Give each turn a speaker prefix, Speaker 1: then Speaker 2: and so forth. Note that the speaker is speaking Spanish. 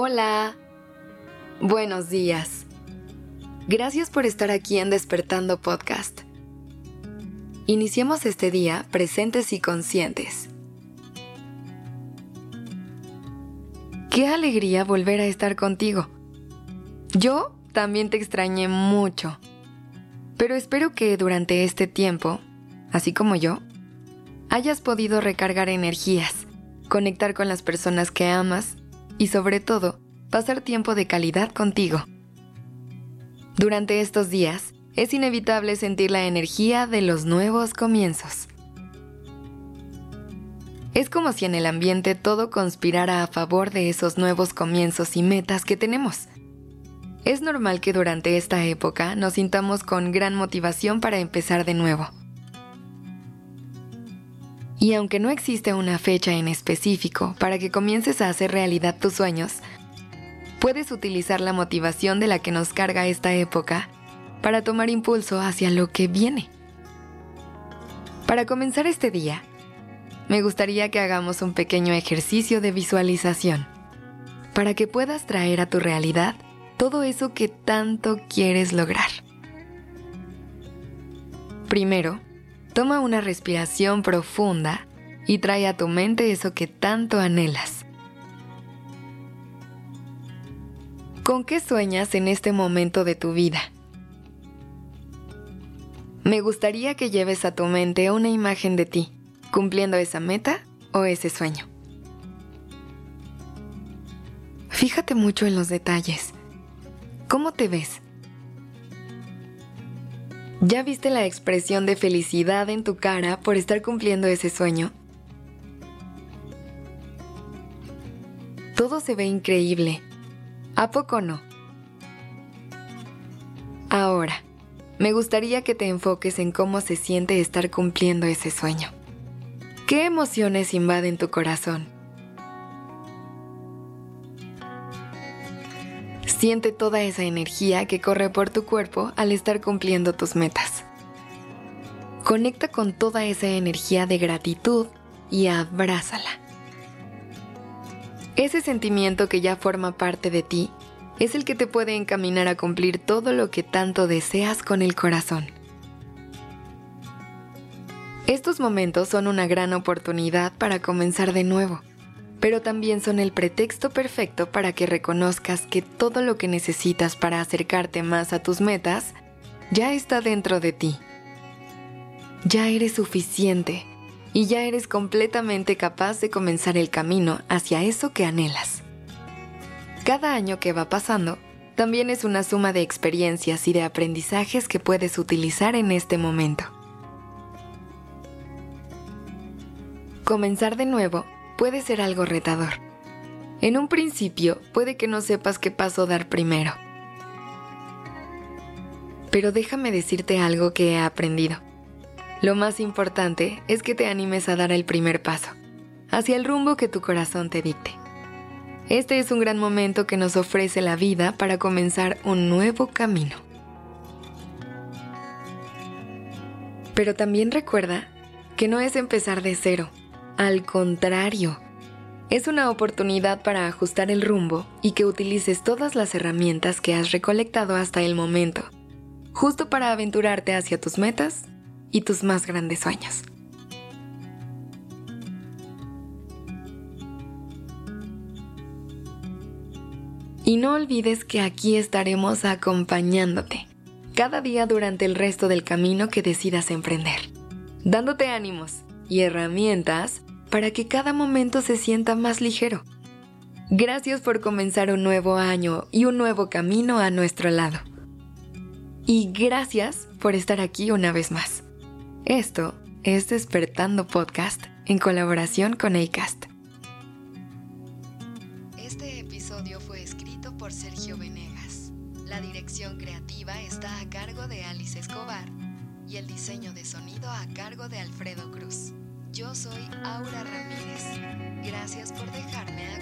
Speaker 1: Hola. Buenos días. Gracias por estar aquí en Despertando Podcast. Iniciemos este día presentes y conscientes. Qué alegría volver a estar contigo. Yo también te extrañé mucho, pero espero que durante este tiempo, así como yo, hayas podido recargar energías, conectar con las personas que amas y sobre todo, pasar tiempo de calidad contigo. Durante estos días, es inevitable sentir la energía de los nuevos comienzos. Es como si en el ambiente todo conspirara a favor de esos nuevos comienzos y metas que tenemos. Es normal que durante esta época nos sintamos con gran motivación para empezar de nuevo. Y aunque no existe una fecha en específico para que comiences a hacer realidad tus sueños, puedes utilizar la motivación de la que nos carga esta época para tomar impulso hacia lo que viene. Para comenzar este día, me gustaría que hagamos un pequeño ejercicio de visualización para que puedas traer a tu realidad todo eso que tanto quieres lograr. Primero, Toma una respiración profunda y trae a tu mente eso que tanto anhelas. ¿Con qué sueñas en este momento de tu vida? Me gustaría que lleves a tu mente una imagen de ti, cumpliendo esa meta o ese sueño. Fíjate mucho en los detalles. ¿Cómo te ves? ¿Ya viste la expresión de felicidad en tu cara por estar cumpliendo ese sueño? Todo se ve increíble. ¿A poco no? Ahora, me gustaría que te enfoques en cómo se siente estar cumpliendo ese sueño. ¿Qué emociones invaden tu corazón? Siente toda esa energía que corre por tu cuerpo al estar cumpliendo tus metas. Conecta con toda esa energía de gratitud y abrázala. Ese sentimiento que ya forma parte de ti es el que te puede encaminar a cumplir todo lo que tanto deseas con el corazón. Estos momentos son una gran oportunidad para comenzar de nuevo pero también son el pretexto perfecto para que reconozcas que todo lo que necesitas para acercarte más a tus metas ya está dentro de ti. Ya eres suficiente y ya eres completamente capaz de comenzar el camino hacia eso que anhelas. Cada año que va pasando también es una suma de experiencias y de aprendizajes que puedes utilizar en este momento. Comenzar de nuevo puede ser algo retador. En un principio puede que no sepas qué paso dar primero. Pero déjame decirte algo que he aprendido. Lo más importante es que te animes a dar el primer paso, hacia el rumbo que tu corazón te dicte. Este es un gran momento que nos ofrece la vida para comenzar un nuevo camino. Pero también recuerda que no es empezar de cero, al contrario, es una oportunidad para ajustar el rumbo y que utilices todas las herramientas que has recolectado hasta el momento, justo para aventurarte hacia tus metas y tus más grandes sueños. Y no olvides que aquí estaremos acompañándote cada día durante el resto del camino que decidas emprender, dándote ánimos y herramientas para que cada momento se sienta más ligero. Gracias por comenzar un nuevo año y un nuevo camino a nuestro lado. Y gracias por estar aquí una vez más. Esto es Despertando Podcast en colaboración con ACAST.
Speaker 2: Este episodio fue escrito por Sergio Venegas. La dirección creativa está a cargo de Alice Escobar y el diseño de sonido a cargo de Alfredo Cruz. Yo soy Aura Ramírez. Gracias por dejarme.